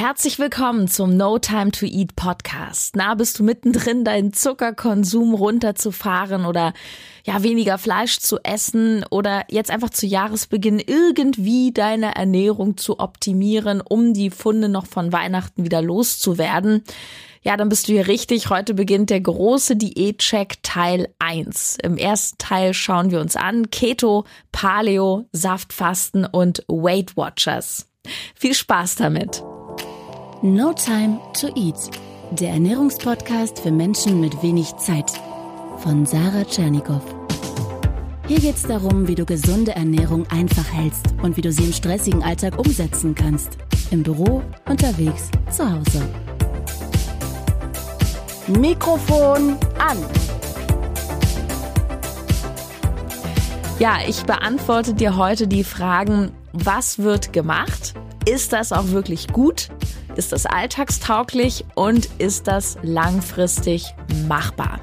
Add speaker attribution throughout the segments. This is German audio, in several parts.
Speaker 1: Herzlich willkommen zum No Time to Eat Podcast. Na, bist du mittendrin, deinen Zuckerkonsum runterzufahren oder ja, weniger Fleisch zu essen oder jetzt einfach zu Jahresbeginn irgendwie deine Ernährung zu optimieren, um die Funde noch von Weihnachten wieder loszuwerden? Ja, dann bist du hier richtig. Heute beginnt der große Diätcheck Teil 1. Im ersten Teil schauen wir uns an Keto, Paleo, Saftfasten und Weight Watchers. Viel Spaß damit!
Speaker 2: No Time to Eat, der Ernährungspodcast für Menschen mit wenig Zeit von Sarah Tschernikow. Hier geht es darum, wie du gesunde Ernährung einfach hältst und wie du sie im stressigen Alltag umsetzen kannst. Im Büro, unterwegs, zu Hause. Mikrofon an.
Speaker 1: Ja, ich beantworte dir heute die Fragen, was wird gemacht? Ist das auch wirklich gut? Ist das alltagstauglich und ist das langfristig machbar?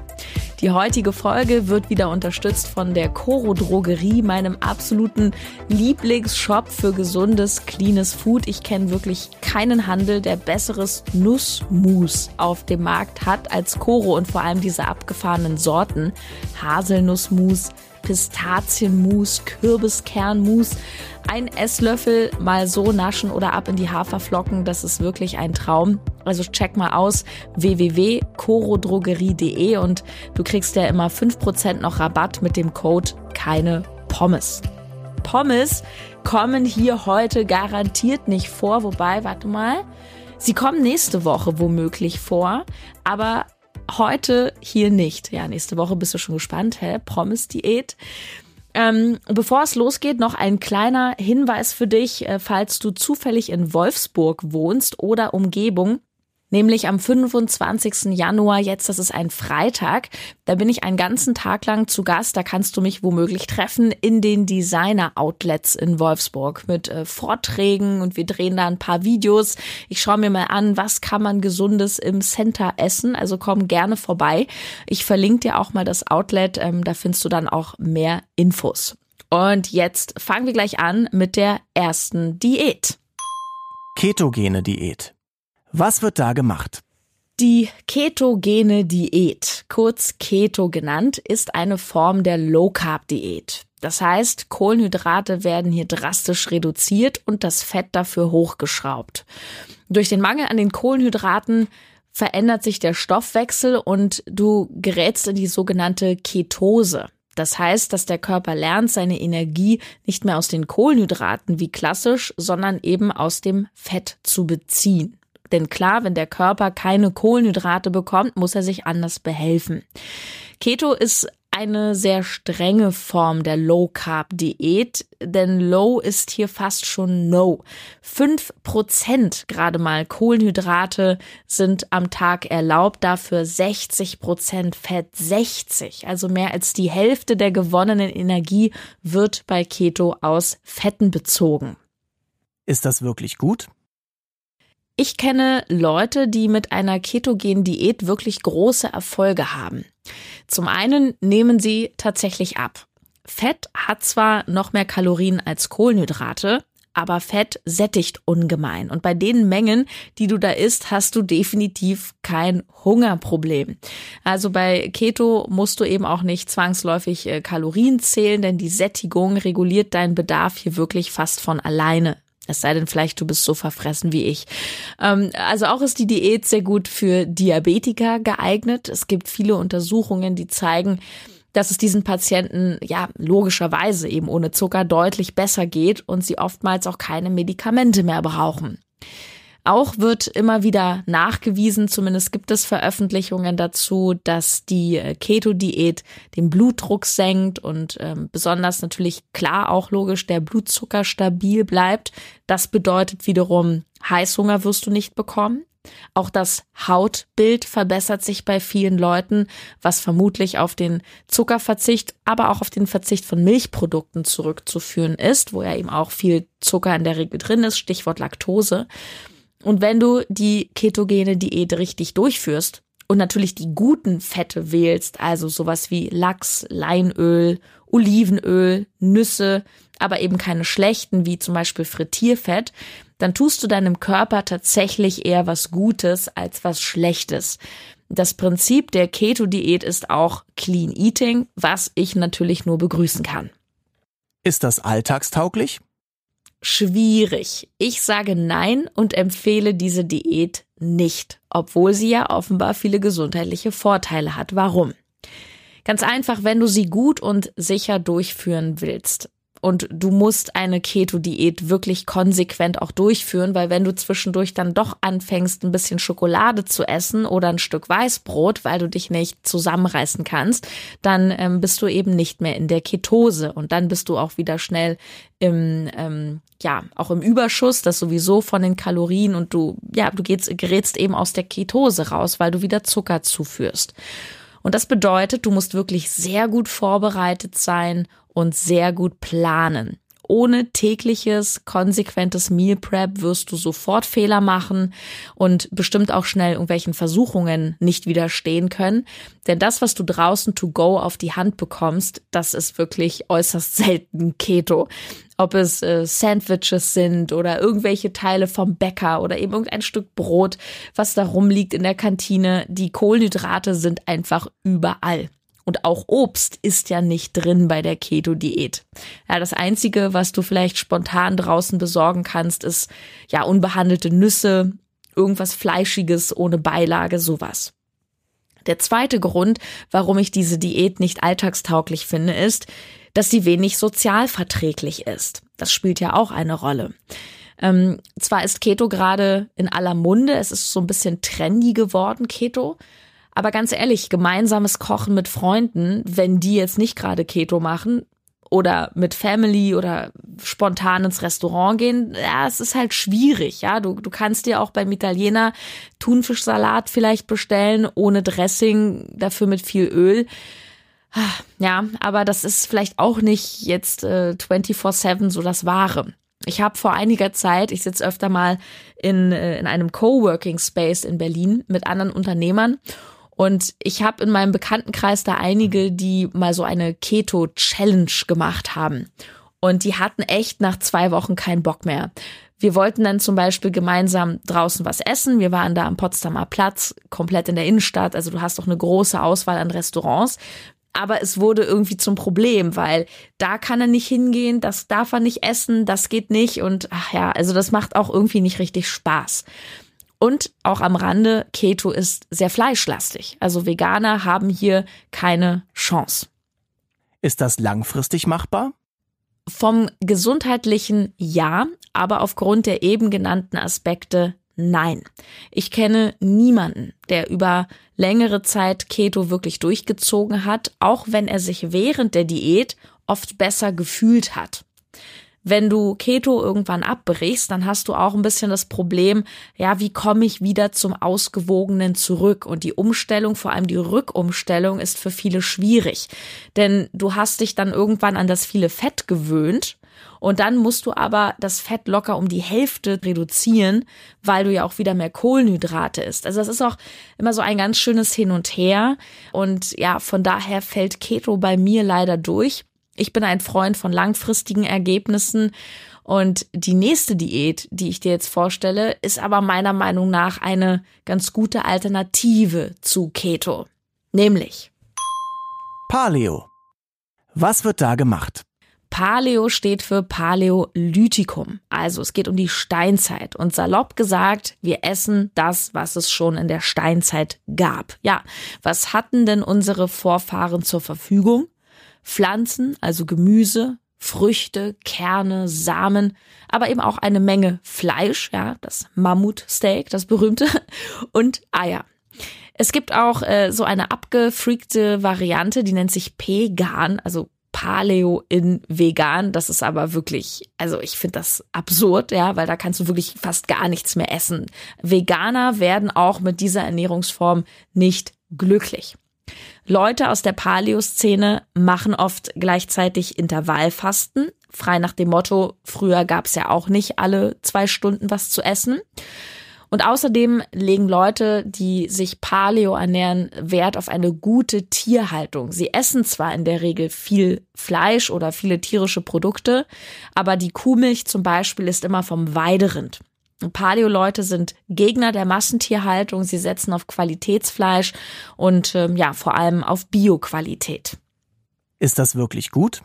Speaker 1: Die heutige Folge wird wieder unterstützt von der Coro Drogerie, meinem absoluten Lieblingsshop für gesundes, cleanes Food. Ich kenne wirklich keinen Handel, der besseres Nussmus auf dem Markt hat als Coro und vor allem diese abgefahrenen Sorten. Haselnussmus, Pistazienmus, Kürbiskernmus. Ein Esslöffel mal so naschen oder ab in die Haferflocken, das ist wirklich ein Traum. Also check mal aus www.corodrogerie.de und du kriegst ja immer 5% noch Rabatt mit dem Code keine Pommes. Pommes kommen hier heute garantiert nicht vor, wobei, warte mal, sie kommen nächste Woche womöglich vor, aber heute hier nicht. Ja, nächste Woche bist du schon gespannt, hä? Promis-Diät. Ähm, bevor es losgeht, noch ein kleiner Hinweis für dich, äh, falls du zufällig in Wolfsburg wohnst oder Umgebung nämlich am 25. Januar jetzt, das ist ein Freitag. Da bin ich einen ganzen Tag lang zu Gast. Da kannst du mich womöglich treffen in den Designer Outlets in Wolfsburg mit äh, Vorträgen und wir drehen da ein paar Videos. Ich schaue mir mal an, was kann man gesundes im Center essen. Also komm gerne vorbei. Ich verlinke dir auch mal das Outlet. Ähm, da findest du dann auch mehr Infos. Und jetzt fangen wir gleich an mit der ersten Diät.
Speaker 3: Ketogene Diät. Was wird da gemacht?
Speaker 1: Die ketogene Diät, kurz Keto genannt, ist eine Form der Low Carb Diät. Das heißt, Kohlenhydrate werden hier drastisch reduziert und das Fett dafür hochgeschraubt. Durch den Mangel an den Kohlenhydraten verändert sich der Stoffwechsel und du gerätst in die sogenannte Ketose. Das heißt, dass der Körper lernt, seine Energie nicht mehr aus den Kohlenhydraten wie klassisch, sondern eben aus dem Fett zu beziehen. Denn klar, wenn der Körper keine Kohlenhydrate bekommt, muss er sich anders behelfen. Keto ist eine sehr strenge Form der Low Carb Diät, denn Low ist hier fast schon No. Fünf Prozent gerade mal Kohlenhydrate sind am Tag erlaubt, dafür 60 Prozent Fett, 60. Also mehr als die Hälfte der gewonnenen Energie wird bei Keto aus Fetten bezogen.
Speaker 3: Ist das wirklich gut?
Speaker 1: Ich kenne Leute, die mit einer ketogenen Diät wirklich große Erfolge haben. Zum einen nehmen sie tatsächlich ab. Fett hat zwar noch mehr Kalorien als Kohlenhydrate, aber Fett sättigt ungemein. Und bei den Mengen, die du da isst, hast du definitiv kein Hungerproblem. Also bei Keto musst du eben auch nicht zwangsläufig äh, Kalorien zählen, denn die Sättigung reguliert deinen Bedarf hier wirklich fast von alleine. Es sei denn, vielleicht du bist so verfressen wie ich. Ähm, also auch ist die Diät sehr gut für Diabetiker geeignet. Es gibt viele Untersuchungen, die zeigen, dass es diesen Patienten ja logischerweise eben ohne Zucker deutlich besser geht und sie oftmals auch keine Medikamente mehr brauchen. Auch wird immer wieder nachgewiesen, zumindest gibt es Veröffentlichungen dazu, dass die äh, Keto-Diät den Blutdruck senkt und ähm, besonders natürlich klar auch logisch der Blutzucker stabil bleibt. Das bedeutet wiederum, Heißhunger wirst du nicht bekommen. Auch das Hautbild verbessert sich bei vielen Leuten, was vermutlich auf den Zuckerverzicht, aber auch auf den Verzicht von Milchprodukten zurückzuführen ist, wo ja eben auch viel Zucker in der Regel drin ist, Stichwort Laktose. Und wenn du die ketogene Diät richtig durchführst und natürlich die guten Fette wählst, also sowas wie Lachs, Leinöl, Olivenöl, Nüsse, aber eben keine schlechten wie zum Beispiel Frittierfett, dann tust du deinem Körper tatsächlich eher was Gutes als was Schlechtes. Das Prinzip der Keto-Diät ist auch Clean Eating, was ich natürlich nur begrüßen kann.
Speaker 3: Ist das alltagstauglich?
Speaker 1: Schwierig. Ich sage nein und empfehle diese Diät nicht, obwohl sie ja offenbar viele gesundheitliche Vorteile hat. Warum? Ganz einfach, wenn du sie gut und sicher durchführen willst, und du musst eine Keto-Diät wirklich konsequent auch durchführen, weil wenn du zwischendurch dann doch anfängst, ein bisschen Schokolade zu essen oder ein Stück Weißbrot, weil du dich nicht zusammenreißen kannst, dann ähm, bist du eben nicht mehr in der Ketose und dann bist du auch wieder schnell im ähm, ja auch im Überschuss, das sowieso von den Kalorien und du ja du geht's, gerätst eben aus der Ketose raus, weil du wieder Zucker zuführst. Und das bedeutet, du musst wirklich sehr gut vorbereitet sein und sehr gut planen. Ohne tägliches, konsequentes Meal Prep wirst du sofort Fehler machen und bestimmt auch schnell irgendwelchen Versuchungen nicht widerstehen können. Denn das, was du draußen to go auf die Hand bekommst, das ist wirklich äußerst selten Keto. Ob es äh, Sandwiches sind oder irgendwelche Teile vom Bäcker oder eben irgendein Stück Brot, was da rumliegt in der Kantine. Die Kohlenhydrate sind einfach überall. Und auch Obst ist ja nicht drin bei der Keto-Diät. Ja, das einzige, was du vielleicht spontan draußen besorgen kannst, ist ja unbehandelte Nüsse, irgendwas Fleischiges ohne Beilage, sowas. Der zweite Grund, warum ich diese Diät nicht alltagstauglich finde, ist, dass sie wenig sozialverträglich ist. Das spielt ja auch eine Rolle. Ähm, zwar ist Keto gerade in aller Munde, es ist so ein bisschen trendy geworden, Keto, aber ganz ehrlich, gemeinsames Kochen mit Freunden, wenn die jetzt nicht gerade Keto machen oder mit Family oder spontan ins Restaurant gehen, ja, es ist halt schwierig, ja. Du, du kannst dir auch beim Italiener Thunfischsalat vielleicht bestellen, ohne Dressing, dafür mit viel Öl. Ja, aber das ist vielleicht auch nicht jetzt äh, 24-7 so das Wahre. Ich habe vor einiger Zeit, ich sitze öfter mal in, äh, in einem Coworking Space in Berlin mit anderen Unternehmern und ich habe in meinem Bekanntenkreis da einige, die mal so eine Keto-Challenge gemacht haben. Und die hatten echt nach zwei Wochen keinen Bock mehr. Wir wollten dann zum Beispiel gemeinsam draußen was essen. Wir waren da am Potsdamer Platz, komplett in der Innenstadt. Also du hast doch eine große Auswahl an Restaurants. Aber es wurde irgendwie zum Problem, weil da kann er nicht hingehen, das darf er nicht essen, das geht nicht. Und ach ja, also das macht auch irgendwie nicht richtig Spaß. Und auch am Rande, Keto ist sehr fleischlastig. Also Veganer haben hier keine Chance.
Speaker 3: Ist das langfristig machbar?
Speaker 1: Vom gesundheitlichen ja, aber aufgrund der eben genannten Aspekte nein. Ich kenne niemanden, der über längere Zeit Keto wirklich durchgezogen hat, auch wenn er sich während der Diät oft besser gefühlt hat wenn du Keto irgendwann abbrichst, dann hast du auch ein bisschen das Problem, ja, wie komme ich wieder zum Ausgewogenen zurück? Und die Umstellung, vor allem die Rückumstellung, ist für viele schwierig. Denn du hast dich dann irgendwann an das viele Fett gewöhnt. Und dann musst du aber das Fett locker um die Hälfte reduzieren, weil du ja auch wieder mehr Kohlenhydrate isst. Also das ist auch immer so ein ganz schönes Hin und Her. Und ja, von daher fällt Keto bei mir leider durch. Ich bin ein Freund von langfristigen Ergebnissen und die nächste Diät, die ich dir jetzt vorstelle, ist aber meiner Meinung nach eine ganz gute Alternative zu Keto. Nämlich
Speaker 3: Paleo. Was wird da gemacht?
Speaker 1: Paleo steht für Paläolithikum. Also es geht um die Steinzeit. Und salopp gesagt, wir essen das, was es schon in der Steinzeit gab. Ja, was hatten denn unsere Vorfahren zur Verfügung? Pflanzen, also Gemüse, Früchte, Kerne, Samen, aber eben auch eine Menge Fleisch, ja, das Mammutsteak, das berühmte, und Eier. Es gibt auch äh, so eine abgefreakte Variante, die nennt sich Pegan, also Paleo in vegan. Das ist aber wirklich, also ich finde das absurd, ja, weil da kannst du wirklich fast gar nichts mehr essen. Veganer werden auch mit dieser Ernährungsform nicht glücklich. Leute aus der Paleo-Szene machen oft gleichzeitig Intervallfasten, frei nach dem Motto, früher gab es ja auch nicht alle zwei Stunden was zu essen. Und außerdem legen Leute, die sich Paleo ernähren, Wert auf eine gute Tierhaltung. Sie essen zwar in der Regel viel Fleisch oder viele tierische Produkte, aber die Kuhmilch zum Beispiel ist immer vom Weiderind. Paleo-Leute sind Gegner der Massentierhaltung. Sie setzen auf Qualitätsfleisch und ähm, ja, vor allem auf Bioqualität.
Speaker 3: Ist das wirklich gut?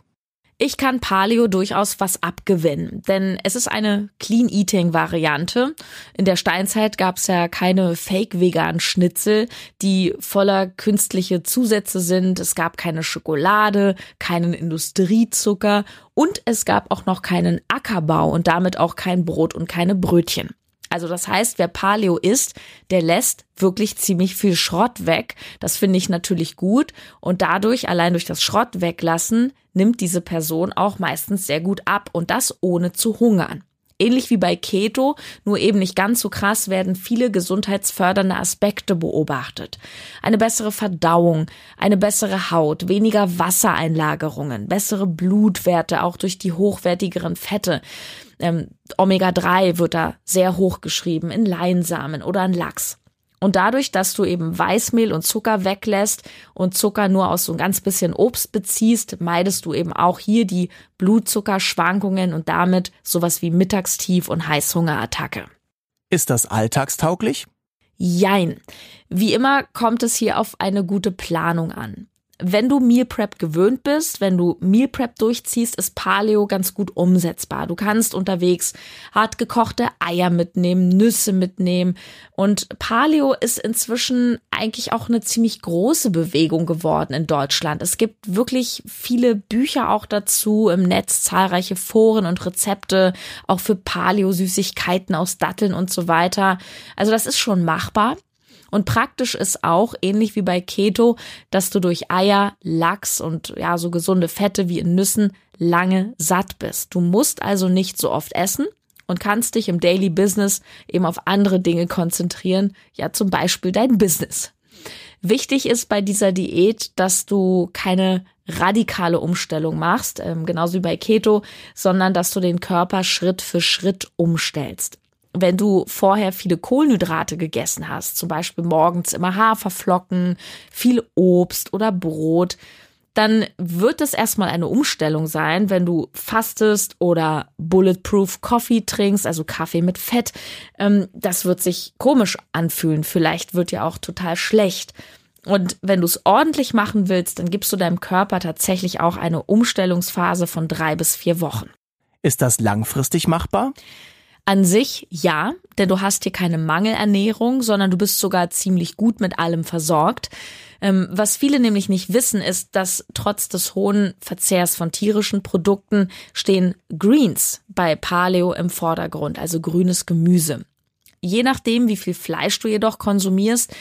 Speaker 1: Ich kann Paleo durchaus was abgewinnen, denn es ist eine Clean-Eating-Variante. In der Steinzeit gab es ja keine Fake-Vegan-Schnitzel, die voller künstliche Zusätze sind. Es gab keine Schokolade, keinen Industriezucker und es gab auch noch keinen Ackerbau und damit auch kein Brot und keine Brötchen. Also das heißt, wer Paleo isst, der lässt wirklich ziemlich viel Schrott weg. Das finde ich natürlich gut. Und dadurch, allein durch das Schrott weglassen, nimmt diese Person auch meistens sehr gut ab und das ohne zu hungern. Ähnlich wie bei Keto, nur eben nicht ganz so krass, werden viele gesundheitsfördernde Aspekte beobachtet. Eine bessere Verdauung, eine bessere Haut, weniger Wassereinlagerungen, bessere Blutwerte, auch durch die hochwertigeren Fette. Ähm, Omega-3 wird da sehr hoch geschrieben in Leinsamen oder in Lachs. Und dadurch, dass du eben Weißmehl und Zucker weglässt und Zucker nur aus so ein ganz bisschen Obst beziehst, meidest du eben auch hier die Blutzuckerschwankungen und damit sowas wie Mittagstief und Heißhungerattacke.
Speaker 3: Ist das alltagstauglich?
Speaker 1: Jein. Wie immer kommt es hier auf eine gute Planung an wenn du Meal Prep gewöhnt bist, wenn du Meal Prep durchziehst, ist Paleo ganz gut umsetzbar. Du kannst unterwegs hart gekochte Eier mitnehmen, Nüsse mitnehmen und Paleo ist inzwischen eigentlich auch eine ziemlich große Bewegung geworden in Deutschland. Es gibt wirklich viele Bücher auch dazu im Netz, zahlreiche Foren und Rezepte auch für Paleo Süßigkeiten aus Datteln und so weiter. Also das ist schon machbar. Und praktisch ist auch, ähnlich wie bei Keto, dass du durch Eier, Lachs und ja, so gesunde Fette wie in Nüssen lange satt bist. Du musst also nicht so oft essen und kannst dich im Daily Business eben auf andere Dinge konzentrieren, ja zum Beispiel dein Business. Wichtig ist bei dieser Diät, dass du keine radikale Umstellung machst, ähm, genauso wie bei Keto, sondern dass du den Körper Schritt für Schritt umstellst wenn du vorher viele Kohlenhydrate gegessen hast, zum Beispiel morgens immer Haferflocken, viel Obst oder Brot, dann wird es erstmal eine Umstellung sein, wenn du fastest oder Bulletproof Coffee trinkst, also Kaffee mit Fett. Ähm, das wird sich komisch anfühlen. Vielleicht wird ja auch total schlecht. Und wenn du es ordentlich machen willst, dann gibst du deinem Körper tatsächlich auch eine Umstellungsphase von drei bis vier Wochen.
Speaker 3: Ist das langfristig machbar?
Speaker 1: An sich ja, denn du hast hier keine Mangelernährung, sondern du bist sogar ziemlich gut mit allem versorgt. Ähm, was viele nämlich nicht wissen, ist, dass trotz des hohen Verzehrs von tierischen Produkten stehen Greens bei Paleo im Vordergrund, also grünes Gemüse. Je nachdem, wie viel Fleisch du jedoch konsumierst,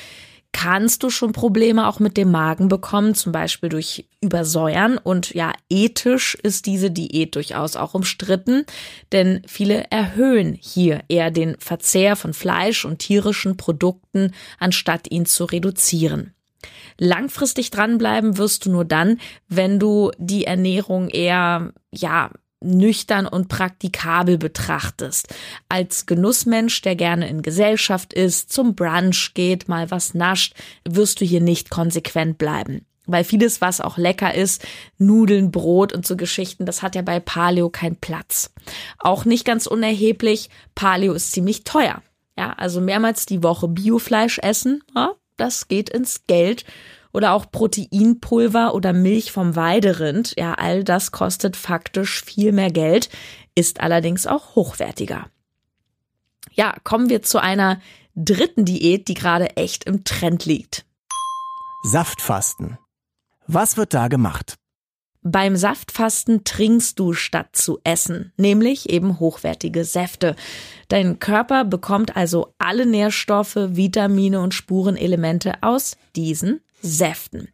Speaker 1: kannst du schon Probleme auch mit dem Magen bekommen, zum Beispiel durch Übersäuern. Und ja, ethisch ist diese Diät durchaus auch umstritten, denn viele erhöhen hier eher den Verzehr von Fleisch und tierischen Produkten, anstatt ihn zu reduzieren. Langfristig dranbleiben wirst du nur dann, wenn du die Ernährung eher, ja, nüchtern und praktikabel betrachtest. Als Genussmensch, der gerne in Gesellschaft ist, zum Brunch geht, mal was nascht, wirst du hier nicht konsequent bleiben. Weil vieles, was auch lecker ist, Nudeln, Brot und so Geschichten, das hat ja bei Paleo keinen Platz. Auch nicht ganz unerheblich, Paleo ist ziemlich teuer. Ja, also mehrmals die Woche Biofleisch essen, ja, das geht ins Geld oder auch Proteinpulver oder Milch vom Weiderind. Ja, all das kostet faktisch viel mehr Geld, ist allerdings auch hochwertiger. Ja, kommen wir zu einer dritten Diät, die gerade echt im Trend liegt.
Speaker 3: Saftfasten. Was wird da gemacht?
Speaker 1: Beim Saftfasten trinkst du statt zu essen, nämlich eben hochwertige Säfte. Dein Körper bekommt also alle Nährstoffe, Vitamine und Spurenelemente aus diesen Säften.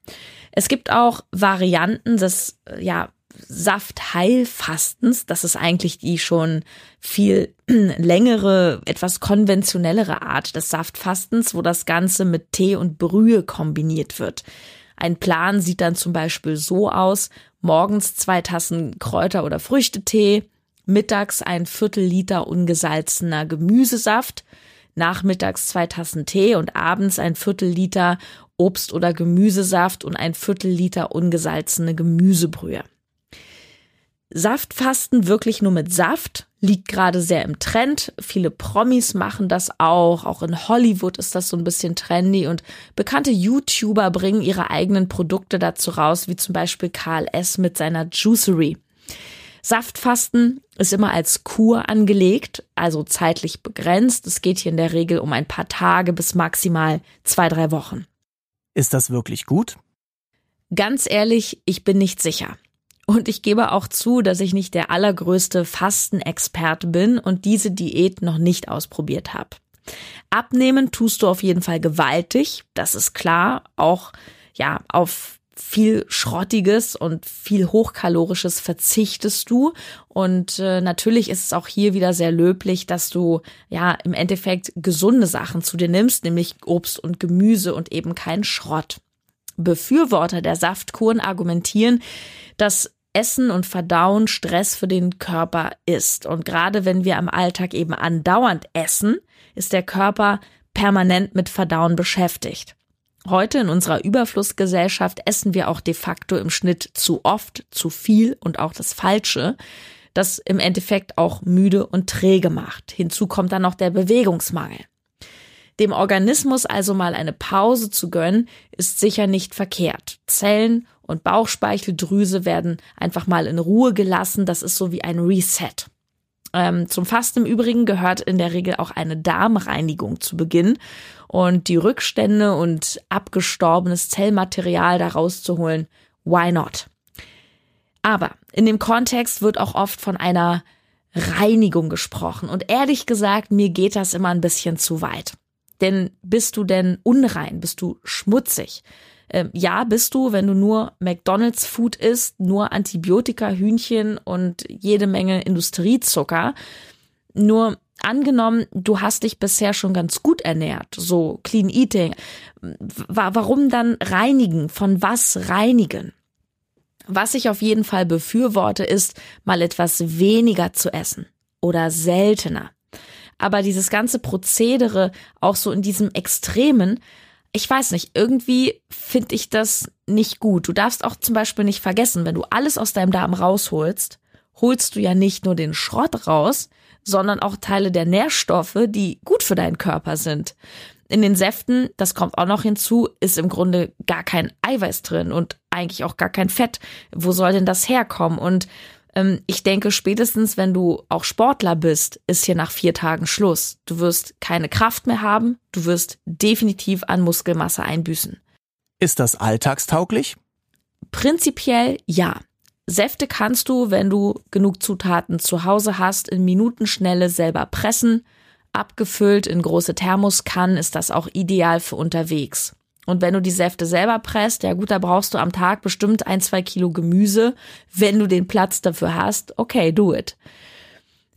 Speaker 1: Es gibt auch Varianten des ja, Saftheilfastens. Das ist eigentlich die schon viel längere, etwas konventionellere Art des Saftfastens, wo das Ganze mit Tee und Brühe kombiniert wird. Ein Plan sieht dann zum Beispiel so aus, morgens zwei Tassen Kräuter- oder Früchtetee, mittags ein Viertel Liter ungesalzener Gemüsesaft, nachmittags zwei Tassen Tee und abends ein Viertel Liter Obst- oder Gemüsesaft und ein Viertel Liter ungesalzene Gemüsebrühe. Saftfasten wirklich nur mit Saft liegt gerade sehr im Trend. Viele Promis machen das auch. Auch in Hollywood ist das so ein bisschen trendy und bekannte YouTuber bringen ihre eigenen Produkte dazu raus, wie zum Beispiel Karl S. mit seiner Juicery. Saftfasten ist immer als Kur angelegt, also zeitlich begrenzt. Es geht hier in der Regel um ein paar Tage bis maximal zwei, drei Wochen.
Speaker 3: Ist das wirklich gut?
Speaker 1: Ganz ehrlich, ich bin nicht sicher. Und ich gebe auch zu, dass ich nicht der allergrößte Fastenexperte bin und diese Diät noch nicht ausprobiert habe. Abnehmen tust du auf jeden Fall gewaltig, das ist klar, auch ja, auf viel Schrottiges und viel Hochkalorisches verzichtest du. Und äh, natürlich ist es auch hier wieder sehr löblich, dass du ja im Endeffekt gesunde Sachen zu dir nimmst, nämlich Obst und Gemüse und eben keinen Schrott. Befürworter der Saftkuren argumentieren, dass Essen und Verdauen Stress für den Körper ist. Und gerade wenn wir am Alltag eben andauernd essen, ist der Körper permanent mit Verdauen beschäftigt. Heute in unserer Überflussgesellschaft essen wir auch de facto im Schnitt zu oft, zu viel und auch das Falsche, das im Endeffekt auch müde und träge macht. Hinzu kommt dann noch der Bewegungsmangel. Dem Organismus also mal eine Pause zu gönnen, ist sicher nicht verkehrt. Zellen und Bauchspeicheldrüse werden einfach mal in Ruhe gelassen. Das ist so wie ein Reset. Ähm, zum Fasten im Übrigen gehört in der Regel auch eine Darmreinigung zu Beginn und die Rückstände und abgestorbenes Zellmaterial daraus zu holen. Why not? Aber in dem Kontext wird auch oft von einer Reinigung gesprochen und ehrlich gesagt, mir geht das immer ein bisschen zu weit. Denn bist du denn unrein? Bist du schmutzig? Ähm, ja, bist du, wenn du nur McDonald's Food isst, nur Antibiotika, Hühnchen und jede Menge Industriezucker. Nur angenommen, du hast dich bisher schon ganz gut ernährt, so Clean Eating. Warum dann reinigen? Von was reinigen? Was ich auf jeden Fall befürworte, ist, mal etwas weniger zu essen oder seltener. Aber dieses ganze Prozedere auch so in diesem Extremen, ich weiß nicht, irgendwie finde ich das nicht gut. Du darfst auch zum Beispiel nicht vergessen, wenn du alles aus deinem Darm rausholst, holst du ja nicht nur den Schrott raus, sondern auch Teile der Nährstoffe, die gut für deinen Körper sind. In den Säften, das kommt auch noch hinzu, ist im Grunde gar kein Eiweiß drin und eigentlich auch gar kein Fett. Wo soll denn das herkommen? Und ich denke, spätestens wenn du auch Sportler bist, ist hier nach vier Tagen Schluss. Du wirst keine Kraft mehr haben, du wirst definitiv an Muskelmasse einbüßen.
Speaker 3: Ist das alltagstauglich?
Speaker 1: Prinzipiell ja. Säfte kannst du, wenn du genug Zutaten zu Hause hast, in Minutenschnelle selber pressen. Abgefüllt in große Thermoskannen ist das auch ideal für unterwegs. Und wenn du die Säfte selber presst, ja gut, da brauchst du am Tag bestimmt ein, zwei Kilo Gemüse. Wenn du den Platz dafür hast, okay, do it.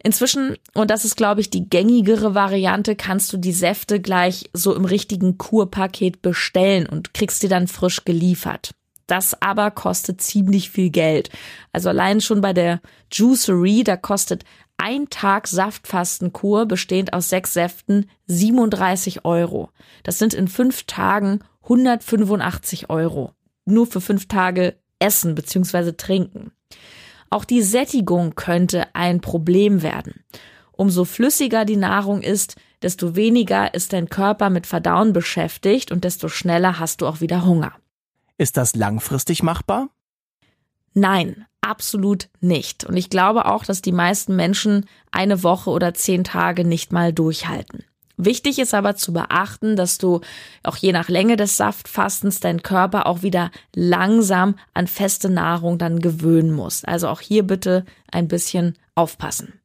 Speaker 1: Inzwischen, und das ist, glaube ich, die gängigere Variante, kannst du die Säfte gleich so im richtigen Kurpaket bestellen und kriegst die dann frisch geliefert. Das aber kostet ziemlich viel Geld. Also allein schon bei der Juicery, da kostet ein Tag Saftfastenkur bestehend aus sechs Säften 37 Euro. Das sind in fünf Tagen 185 Euro. Nur für fünf Tage Essen bzw. Trinken. Auch die Sättigung könnte ein Problem werden. Umso flüssiger die Nahrung ist, desto weniger ist dein Körper mit Verdauen beschäftigt und desto schneller hast du auch wieder Hunger.
Speaker 3: Ist das langfristig machbar?
Speaker 1: Nein, absolut nicht. Und ich glaube auch, dass die meisten Menschen eine Woche oder zehn Tage nicht mal durchhalten. Wichtig ist aber zu beachten, dass du auch je nach Länge des Saftfastens deinen Körper auch wieder langsam an feste Nahrung dann gewöhnen musst. Also auch hier bitte ein bisschen aufpassen.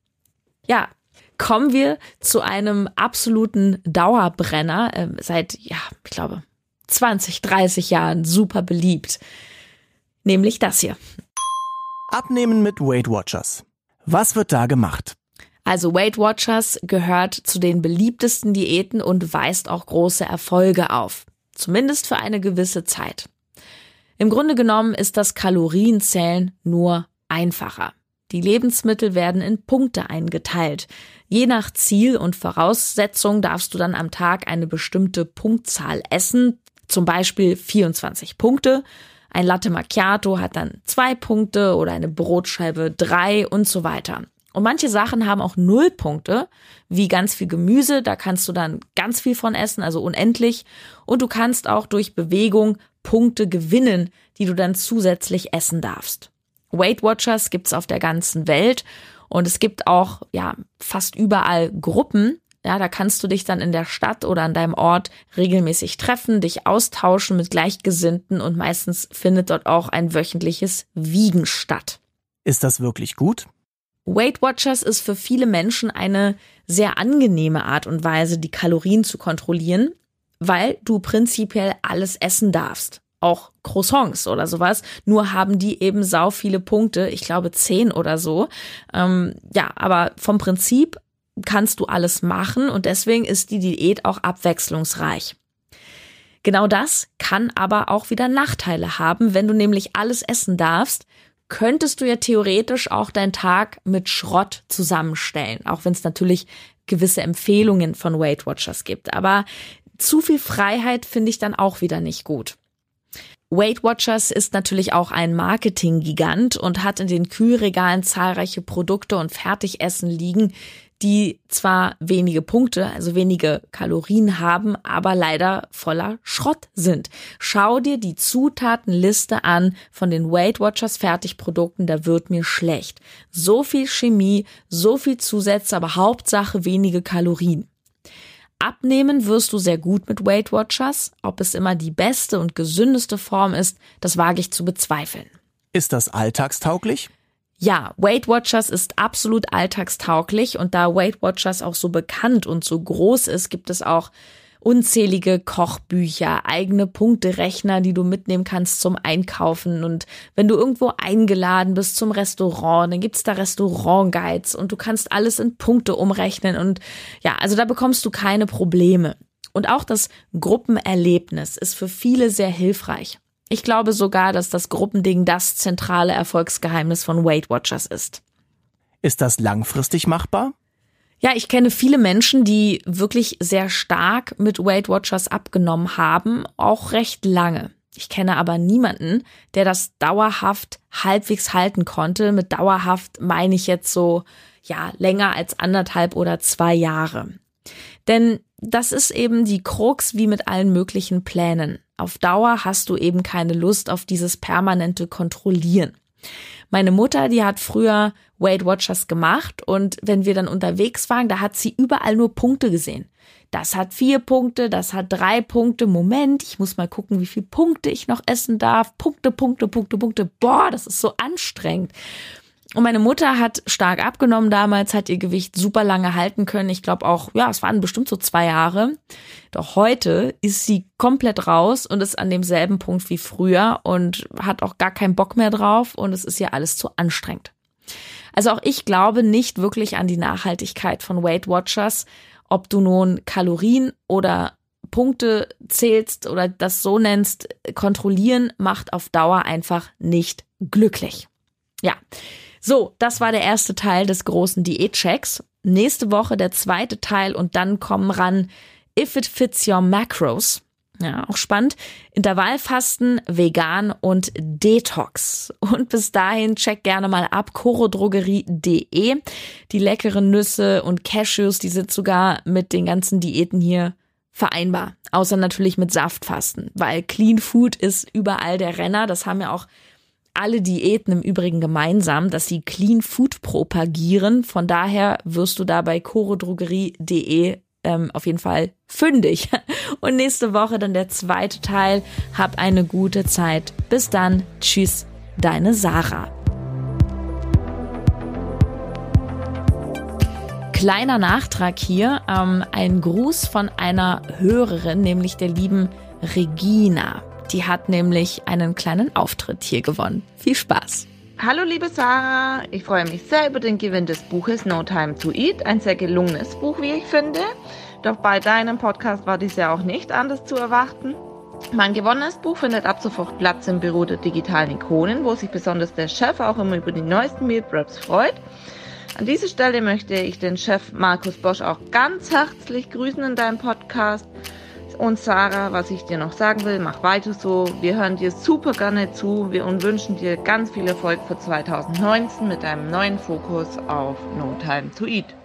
Speaker 1: Ja, kommen wir zu einem absoluten Dauerbrenner, äh, seit, ja, ich glaube, 20, 30 Jahren super beliebt. Nämlich das hier.
Speaker 3: Abnehmen mit Weight Watchers. Was wird da gemacht?
Speaker 1: Also Weight Watchers gehört zu den beliebtesten Diäten und weist auch große Erfolge auf. Zumindest für eine gewisse Zeit. Im Grunde genommen ist das Kalorienzählen nur einfacher. Die Lebensmittel werden in Punkte eingeteilt. Je nach Ziel und Voraussetzung darfst du dann am Tag eine bestimmte Punktzahl essen, zum Beispiel 24 Punkte. Ein Latte Macchiato hat dann zwei Punkte oder eine Brotscheibe drei und so weiter. Und manche Sachen haben auch null Punkte, wie ganz viel Gemüse, da kannst du dann ganz viel von essen, also unendlich. Und du kannst auch durch Bewegung Punkte gewinnen, die du dann zusätzlich essen darfst. Weight Watchers gibt's auf der ganzen Welt und es gibt auch ja fast überall Gruppen. Ja, da kannst du dich dann in der Stadt oder an deinem Ort regelmäßig treffen, dich austauschen mit Gleichgesinnten und meistens findet dort auch ein wöchentliches Wiegen statt.
Speaker 3: Ist das wirklich gut?
Speaker 1: Weight Watchers ist für viele Menschen eine sehr angenehme Art und Weise, die Kalorien zu kontrollieren, weil du prinzipiell alles essen darfst. Auch Croissants oder sowas. Nur haben die eben sau viele Punkte. Ich glaube zehn oder so. Ähm, ja, aber vom Prinzip kannst du alles machen und deswegen ist die Diät auch abwechslungsreich. Genau das kann aber auch wieder Nachteile haben, wenn du nämlich alles essen darfst, könntest du ja theoretisch auch deinen Tag mit Schrott zusammenstellen, auch wenn es natürlich gewisse Empfehlungen von Weight Watchers gibt. Aber zu viel Freiheit finde ich dann auch wieder nicht gut. Weight Watchers ist natürlich auch ein Marketing-Gigant und hat in den Kühlregalen zahlreiche Produkte und Fertigessen liegen, die zwar wenige Punkte, also wenige Kalorien haben, aber leider voller Schrott sind. Schau dir die Zutatenliste an von den Weight Watchers Fertigprodukten, da wird mir schlecht. So viel Chemie, so viel Zusätze, aber Hauptsache wenige Kalorien. Abnehmen wirst du sehr gut mit Weight Watchers. Ob es immer die beste und gesündeste Form ist, das wage ich zu bezweifeln.
Speaker 3: Ist das alltagstauglich?
Speaker 1: Ja, Weight Watchers ist absolut alltagstauglich und da Weight Watchers auch so bekannt und so groß ist, gibt es auch unzählige Kochbücher, eigene Punkterechner, die du mitnehmen kannst zum Einkaufen. Und wenn du irgendwo eingeladen bist zum Restaurant, dann gibt's da Restaurantguides und du kannst alles in Punkte umrechnen. Und ja, also da bekommst du keine Probleme. Und auch das Gruppenerlebnis ist für viele sehr hilfreich. Ich glaube sogar, dass das Gruppending das zentrale Erfolgsgeheimnis von Weight Watchers ist.
Speaker 3: Ist das langfristig machbar?
Speaker 1: Ja, ich kenne viele Menschen, die wirklich sehr stark mit Weight Watchers abgenommen haben, auch recht lange. Ich kenne aber niemanden, der das dauerhaft halbwegs halten konnte. Mit dauerhaft meine ich jetzt so, ja, länger als anderthalb oder zwei Jahre. Denn das ist eben die Krux wie mit allen möglichen Plänen. Auf Dauer hast du eben keine Lust auf dieses permanente Kontrollieren. Meine Mutter, die hat früher Weight Watchers gemacht und wenn wir dann unterwegs waren, da hat sie überall nur Punkte gesehen. Das hat vier Punkte, das hat drei Punkte. Moment, ich muss mal gucken, wie viele Punkte ich noch essen darf. Punkte, Punkte, Punkte, Punkte. Boah, das ist so anstrengend. Und meine Mutter hat stark abgenommen damals, hat ihr Gewicht super lange halten können. Ich glaube auch, ja, es waren bestimmt so zwei Jahre. Doch heute ist sie komplett raus und ist an demselben Punkt wie früher und hat auch gar keinen Bock mehr drauf und es ist ihr alles zu anstrengend. Also auch ich glaube nicht wirklich an die Nachhaltigkeit von Weight Watchers, ob du nun Kalorien oder Punkte zählst oder das so nennst, kontrollieren macht auf Dauer einfach nicht glücklich. Ja. So, das war der erste Teil des großen Diätchecks. Nächste Woche der zweite Teil und dann kommen ran If It Fits Your Macros. Ja, auch spannend. Intervallfasten, vegan und Detox. Und bis dahin check gerne mal ab chorodrogerie.de. Die leckeren Nüsse und Cashews, die sind sogar mit den ganzen Diäten hier vereinbar. Außer natürlich mit Saftfasten, weil Clean Food ist überall der Renner. Das haben ja auch alle Diäten im Übrigen gemeinsam, dass sie Clean Food propagieren. Von daher wirst du da bei chorodrogerie.de ähm, auf jeden Fall fündig. Und nächste Woche dann der zweite Teil. Hab eine gute Zeit. Bis dann. Tschüss, deine Sarah. Kleiner Nachtrag hier, ähm, ein Gruß von einer Hörerin, nämlich der lieben Regina. Die hat nämlich einen kleinen Auftritt hier gewonnen. Viel Spaß!
Speaker 4: Hallo liebe Sarah, ich freue mich sehr über den Gewinn des Buches No Time to Eat, ein sehr gelungenes Buch, wie ich finde. Doch bei deinem Podcast war dies ja auch nicht anders zu erwarten. Mein gewonnenes Buch findet ab sofort Platz im Büro der digitalen Ikonen, wo sich besonders der Chef auch immer über die neuesten Meal Preps freut. An dieser Stelle möchte ich den Chef Markus Bosch auch ganz herzlich grüßen in deinem Podcast Und Sarah, was ich dir noch sagen will, mach weiter so. Wir hören dir super gerne zu und wünschen dir ganz viel Erfolg für 2019 mit einem neuen Fokus auf No Time to Eat.